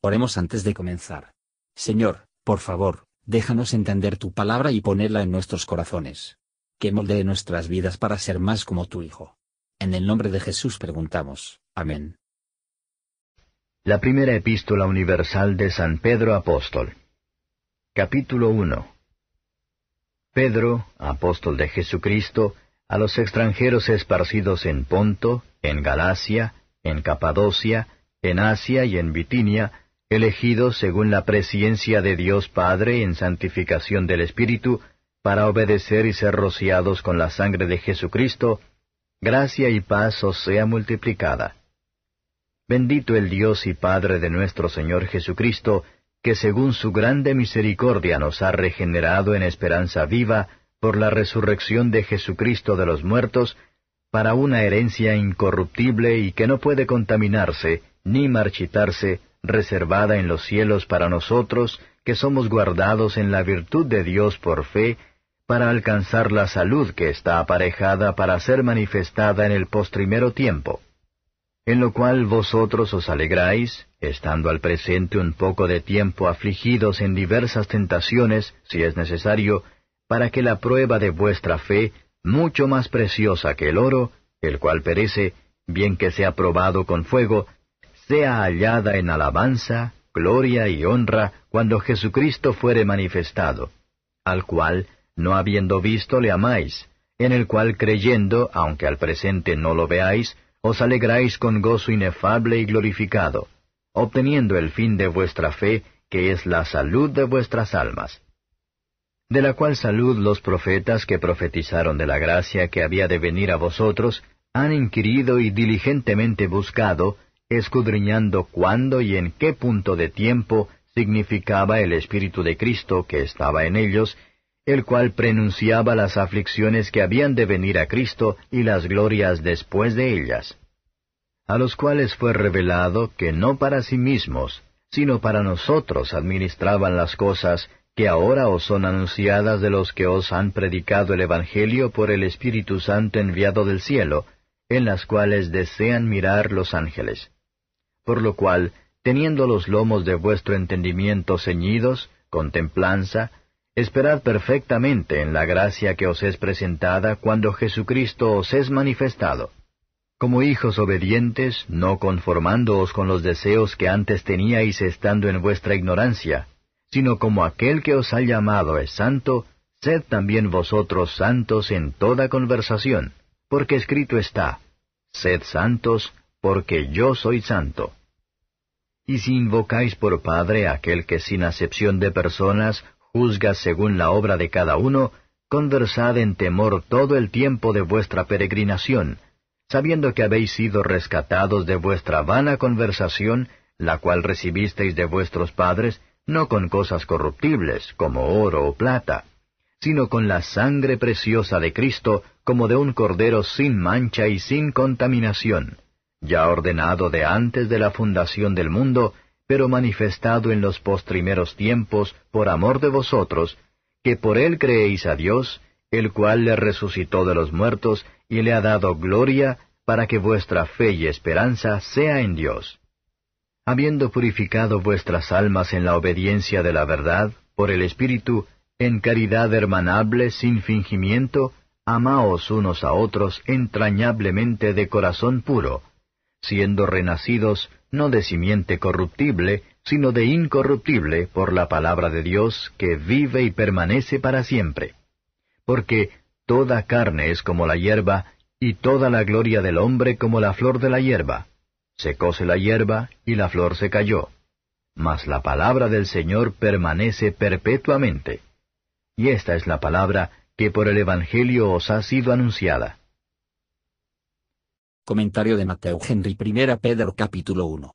Oremos antes de comenzar. Señor, por favor, déjanos entender tu palabra y ponerla en nuestros corazones. Que moldee nuestras vidas para ser más como tu Hijo. En el nombre de Jesús preguntamos. Amén. La primera epístola universal de San Pedro Apóstol. Capítulo 1. Pedro, apóstol de Jesucristo, a los extranjeros esparcidos en Ponto, en Galacia, en Capadocia, en Asia y en Bitinia, elegidos según la presciencia de Dios Padre en santificación del Espíritu, para obedecer y ser rociados con la sangre de Jesucristo, gracia y paz os sea multiplicada. Bendito el Dios y Padre de nuestro Señor Jesucristo, que según su grande misericordia nos ha regenerado en esperanza viva por la resurrección de Jesucristo de los muertos, para una herencia incorruptible y que no puede contaminarse, ni marchitarse, reservada en los cielos para nosotros, que somos guardados en la virtud de Dios por fe, para alcanzar la salud que está aparejada para ser manifestada en el postrimero tiempo. En lo cual vosotros os alegráis, estando al presente un poco de tiempo afligidos en diversas tentaciones, si es necesario, para que la prueba de vuestra fe, mucho más preciosa que el oro, el cual perece, bien que sea probado con fuego, sea hallada en alabanza, gloria y honra cuando Jesucristo fuere manifestado, al cual, no habiendo visto, le amáis, en el cual creyendo, aunque al presente no lo veáis, os alegráis con gozo inefable y glorificado, obteniendo el fin de vuestra fe, que es la salud de vuestras almas. De la cual salud los profetas que profetizaron de la gracia que había de venir a vosotros, han inquirido y diligentemente buscado, escudriñando cuándo y en qué punto de tiempo significaba el Espíritu de Cristo que estaba en ellos, el cual prenunciaba las aflicciones que habían de venir a Cristo y las glorias después de ellas, a los cuales fue revelado que no para sí mismos, sino para nosotros administraban las cosas que ahora os son anunciadas de los que os han predicado el Evangelio por el Espíritu Santo enviado del cielo, en las cuales desean mirar los ángeles por lo cual, teniendo los lomos de vuestro entendimiento ceñidos, con templanza, esperad perfectamente en la gracia que os es presentada cuando Jesucristo os es manifestado. Como hijos obedientes, no conformándoos con los deseos que antes teníais estando en vuestra ignorancia, sino como aquel que os ha llamado es santo, sed también vosotros santos en toda conversación, porque escrito está, Sed santos, porque yo soy santo. Y si invocáis por Padre aquel que sin acepción de personas juzga según la obra de cada uno, conversad en temor todo el tiempo de vuestra peregrinación, sabiendo que habéis sido rescatados de vuestra vana conversación, la cual recibisteis de vuestros padres, no con cosas corruptibles, como oro o plata, sino con la sangre preciosa de Cristo, como de un cordero sin mancha y sin contaminación ya ordenado de antes de la fundación del mundo, pero manifestado en los postrimeros tiempos por amor de vosotros, que por él creéis a Dios, el cual le resucitó de los muertos y le ha dado gloria, para que vuestra fe y esperanza sea en Dios. Habiendo purificado vuestras almas en la obediencia de la verdad, por el Espíritu, en caridad hermanable sin fingimiento, amaos unos a otros entrañablemente de corazón puro, siendo renacidos no de simiente corruptible, sino de incorruptible por la palabra de Dios que vive y permanece para siempre. Porque toda carne es como la hierba, y toda la gloria del hombre como la flor de la hierba. Secóse la hierba, y la flor se cayó. Mas la palabra del Señor permanece perpetuamente. Y esta es la palabra que por el Evangelio os ha sido anunciada. Comentario de Mateo Henry I Pedro capítulo 1.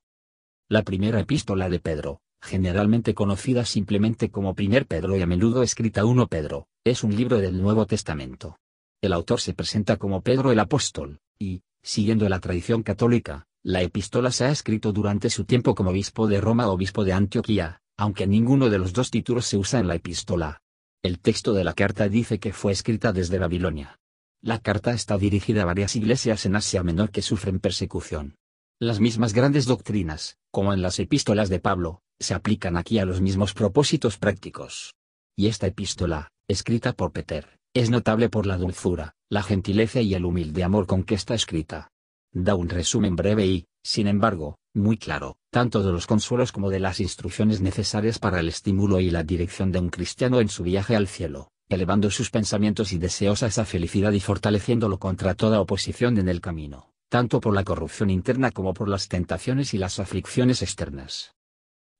La primera epístola de Pedro, generalmente conocida simplemente como Primer Pedro y a menudo escrita 1 Pedro, es un libro del Nuevo Testamento. El autor se presenta como Pedro el apóstol, y, siguiendo la tradición católica, la epístola se ha escrito durante su tiempo como obispo de Roma o obispo de Antioquía, aunque ninguno de los dos títulos se usa en la epístola. El texto de la carta dice que fue escrita desde Babilonia. La carta está dirigida a varias iglesias en Asia Menor que sufren persecución. Las mismas grandes doctrinas, como en las epístolas de Pablo, se aplican aquí a los mismos propósitos prácticos. Y esta epístola, escrita por Peter, es notable por la dulzura, la gentileza y el humilde amor con que está escrita. Da un resumen breve y, sin embargo, muy claro, tanto de los consuelos como de las instrucciones necesarias para el estímulo y la dirección de un cristiano en su viaje al cielo, elevando sus pensamientos y deseos a esa felicidad y fortaleciéndolo contra toda oposición en el camino, tanto por la corrupción interna como por las tentaciones y las aflicciones externas.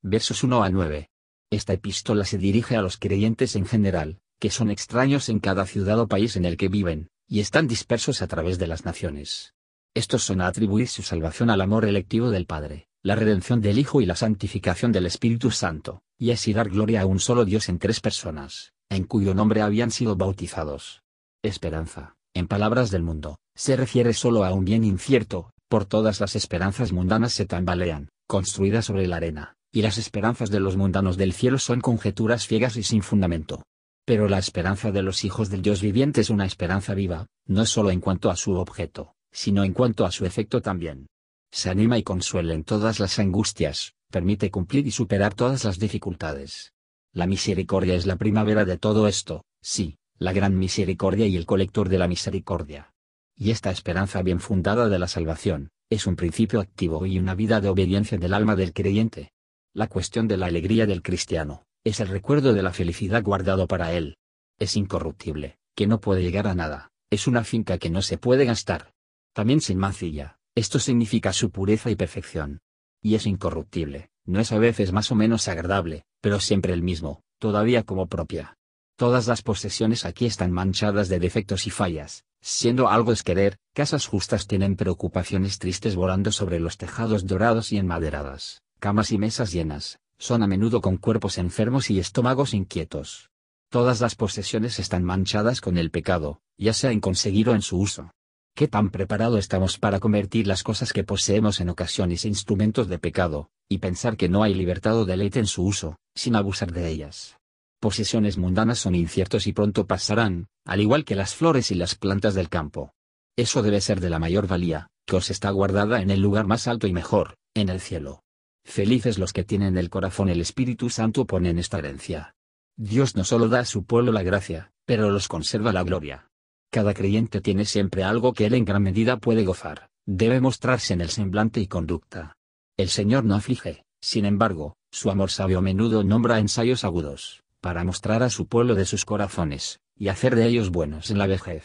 Versos 1 a 9. Esta epístola se dirige a los creyentes en general, que son extraños en cada ciudad o país en el que viven, y están dispersos a través de las naciones. Estos son a atribuir su salvación al amor electivo del Padre, la redención del Hijo y la santificación del Espíritu Santo, y así dar gloria a un solo Dios en tres personas, en cuyo nombre habían sido bautizados. Esperanza, en palabras del mundo, se refiere solo a un bien incierto, por todas las esperanzas mundanas se tambalean, construidas sobre la arena, y las esperanzas de los mundanos del cielo son conjeturas ciegas y sin fundamento. Pero la esperanza de los hijos del Dios viviente es una esperanza viva, no solo en cuanto a su objeto, sino en cuanto a su efecto también. Se anima y consuela en todas las angustias, permite cumplir y superar todas las dificultades. La misericordia es la primavera de todo esto, sí, la gran misericordia y el colector de la misericordia. Y esta esperanza bien fundada de la salvación, es un principio activo y una vida de obediencia del alma del creyente. La cuestión de la alegría del cristiano, es el recuerdo de la felicidad guardado para él. Es incorruptible, que no puede llegar a nada, es una finca que no se puede gastar. También sin mancilla, esto significa su pureza y perfección. Y es incorruptible, no es a veces más o menos agradable, pero siempre el mismo, todavía como propia. Todas las posesiones aquí están manchadas de defectos y fallas, siendo algo es querer, casas justas tienen preocupaciones tristes volando sobre los tejados dorados y enmaderadas, camas y mesas llenas, son a menudo con cuerpos enfermos y estómagos inquietos. Todas las posesiones están manchadas con el pecado, ya sea en conseguir o en su uso. ¿Qué tan preparado estamos para convertir las cosas que poseemos en ocasiones instrumentos de pecado, y pensar que no hay libertad o deleite en su uso, sin abusar de ellas? Posesiones mundanas son inciertos y pronto pasarán, al igual que las flores y las plantas del campo. Eso debe ser de la mayor valía, que os está guardada en el lugar más alto y mejor, en el cielo. Felices los que tienen el corazón el Espíritu Santo ponen esta herencia. Dios no solo da a su pueblo la gracia, pero los conserva la gloria. Cada creyente tiene siempre algo que él en gran medida puede gozar, debe mostrarse en el semblante y conducta. El Señor no aflige, sin embargo, su amor sabio a menudo nombra ensayos agudos, para mostrar a su pueblo de sus corazones, y hacer de ellos buenos en la vejez.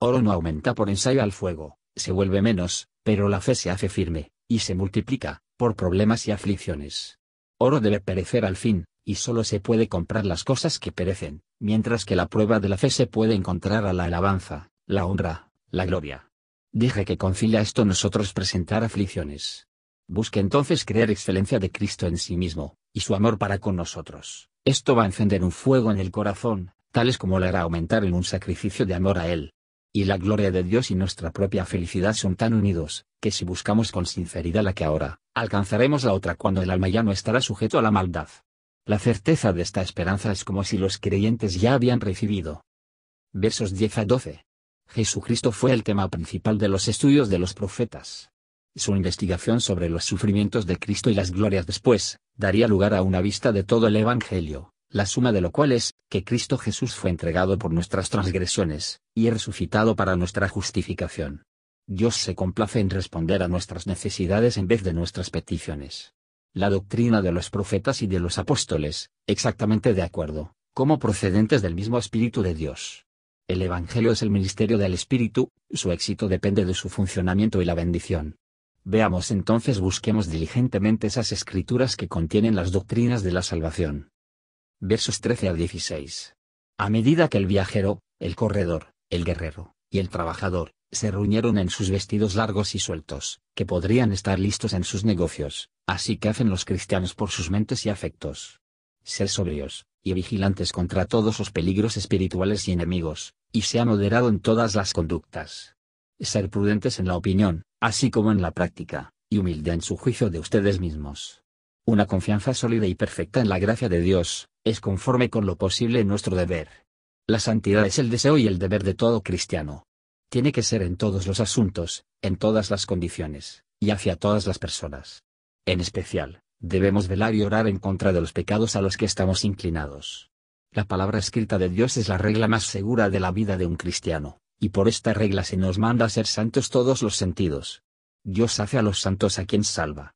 Oro no aumenta por ensayo al fuego, se vuelve menos, pero la fe se hace firme, y se multiplica, por problemas y aflicciones. Oro debe perecer al fin, y solo se puede comprar las cosas que perecen, mientras que la prueba de la fe se puede encontrar a la alabanza, la honra, la gloria. Dije que concilia esto nosotros presentar aflicciones. Busque entonces creer excelencia de Cristo en sí mismo, y su amor para con nosotros. Esto va a encender un fuego en el corazón, tales como le hará aumentar en un sacrificio de amor a Él, y la gloria de Dios y nuestra propia felicidad son tan unidos, que si buscamos con sinceridad la que ahora, alcanzaremos la otra cuando el alma ya no estará sujeto a la maldad. La certeza de esta esperanza es como si los creyentes ya habían recibido. Versos 10 a 12. Jesucristo fue el tema principal de los estudios de los profetas. Su investigación sobre los sufrimientos de Cristo y las glorias después, daría lugar a una vista de todo el Evangelio, la suma de lo cual es, que Cristo Jesús fue entregado por nuestras transgresiones, y resucitado para nuestra justificación. Dios se complace en responder a nuestras necesidades en vez de nuestras peticiones. La doctrina de los profetas y de los apóstoles, exactamente de acuerdo, como procedentes del mismo Espíritu de Dios. El Evangelio es el ministerio del Espíritu, su éxito depende de su funcionamiento y la bendición. Veamos entonces busquemos diligentemente esas escrituras que contienen las doctrinas de la salvación versos 13 a 16. A medida que el viajero, el corredor, el guerrero, y el trabajador, se reunieron en sus vestidos largos y sueltos, que podrían estar listos en sus negocios, así que hacen los cristianos por sus mentes y afectos. Ser sobrios, y vigilantes contra todos los peligros espirituales y enemigos, y sea moderado en todas las conductas. Ser prudentes en la opinión, así como en la práctica, y humilde en su juicio de ustedes mismos. Una confianza sólida y perfecta en la gracia de Dios, es conforme con lo posible nuestro deber. La santidad es el deseo y el deber de todo cristiano. Tiene que ser en todos los asuntos, en todas las condiciones, y hacia todas las personas. En especial, debemos velar y orar en contra de los pecados a los que estamos inclinados. La palabra escrita de Dios es la regla más segura de la vida de un cristiano, y por esta regla se nos manda ser santos todos los sentidos. Dios hace a los santos a quien salva.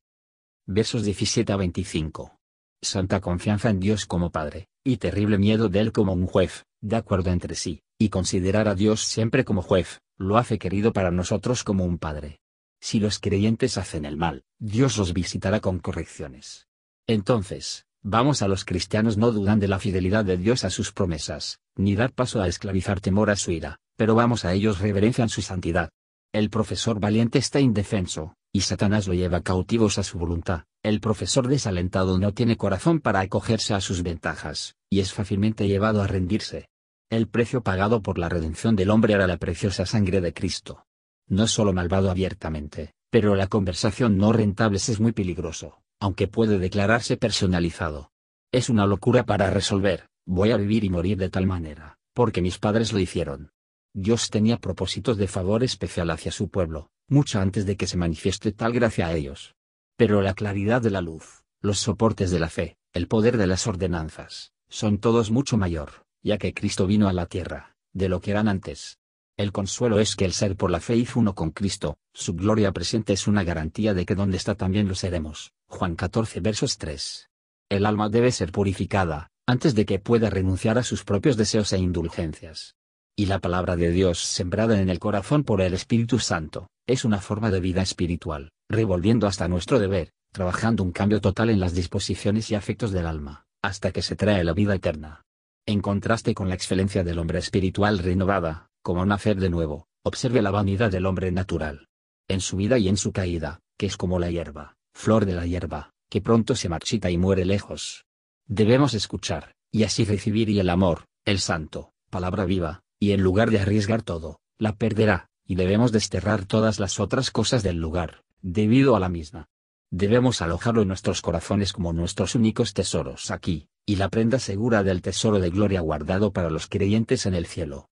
Versos 17 a 25. Santa confianza en Dios como Padre, y terrible miedo de Él como un juez, de acuerdo entre sí, y considerar a Dios siempre como juez, lo hace querido para nosotros como un Padre. Si los creyentes hacen el mal, Dios los visitará con correcciones. Entonces, Vamos a los cristianos no dudan de la fidelidad de Dios a sus promesas, ni dar paso a esclavizar temor a su ira, pero vamos a ellos reverencian su santidad. El profesor valiente está indefenso, y Satanás lo lleva cautivos a su voluntad. El profesor desalentado no tiene corazón para acogerse a sus ventajas, y es fácilmente llevado a rendirse. El precio pagado por la redención del hombre era la preciosa sangre de Cristo. No solo malvado abiertamente, pero la conversación no rentable es muy peligroso aunque puede declararse personalizado. Es una locura para resolver, voy a vivir y morir de tal manera, porque mis padres lo hicieron. Dios tenía propósitos de favor especial hacia su pueblo, mucho antes de que se manifieste tal gracia a ellos. Pero la claridad de la luz, los soportes de la fe, el poder de las ordenanzas, son todos mucho mayor, ya que Cristo vino a la tierra, de lo que eran antes. El consuelo es que el ser por la fe hizo uno con Cristo, su gloria presente es una garantía de que donde está también lo seremos. Juan 14 versos 3. El alma debe ser purificada, antes de que pueda renunciar a sus propios deseos e indulgencias. Y la palabra de Dios sembrada en el corazón por el Espíritu Santo, es una forma de vida espiritual, revolviendo hasta nuestro deber, trabajando un cambio total en las disposiciones y afectos del alma, hasta que se trae la vida eterna. En contraste con la excelencia del hombre espiritual renovada, como nacer de nuevo, observe la vanidad del hombre natural. En su vida y en su caída, que es como la hierba, flor de la hierba, que pronto se marchita y muere lejos. Debemos escuchar, y así recibir y el amor, el santo, palabra viva, y en lugar de arriesgar todo, la perderá, y debemos desterrar todas las otras cosas del lugar, debido a la misma. Debemos alojarlo en nuestros corazones como nuestros únicos tesoros aquí, y la prenda segura del tesoro de gloria guardado para los creyentes en el cielo.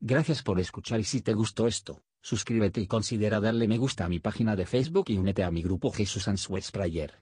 Gracias por escuchar y si te gustó esto, suscríbete y considera darle me gusta a mi página de Facebook y únete a mi grupo Jesús Answers Prayer.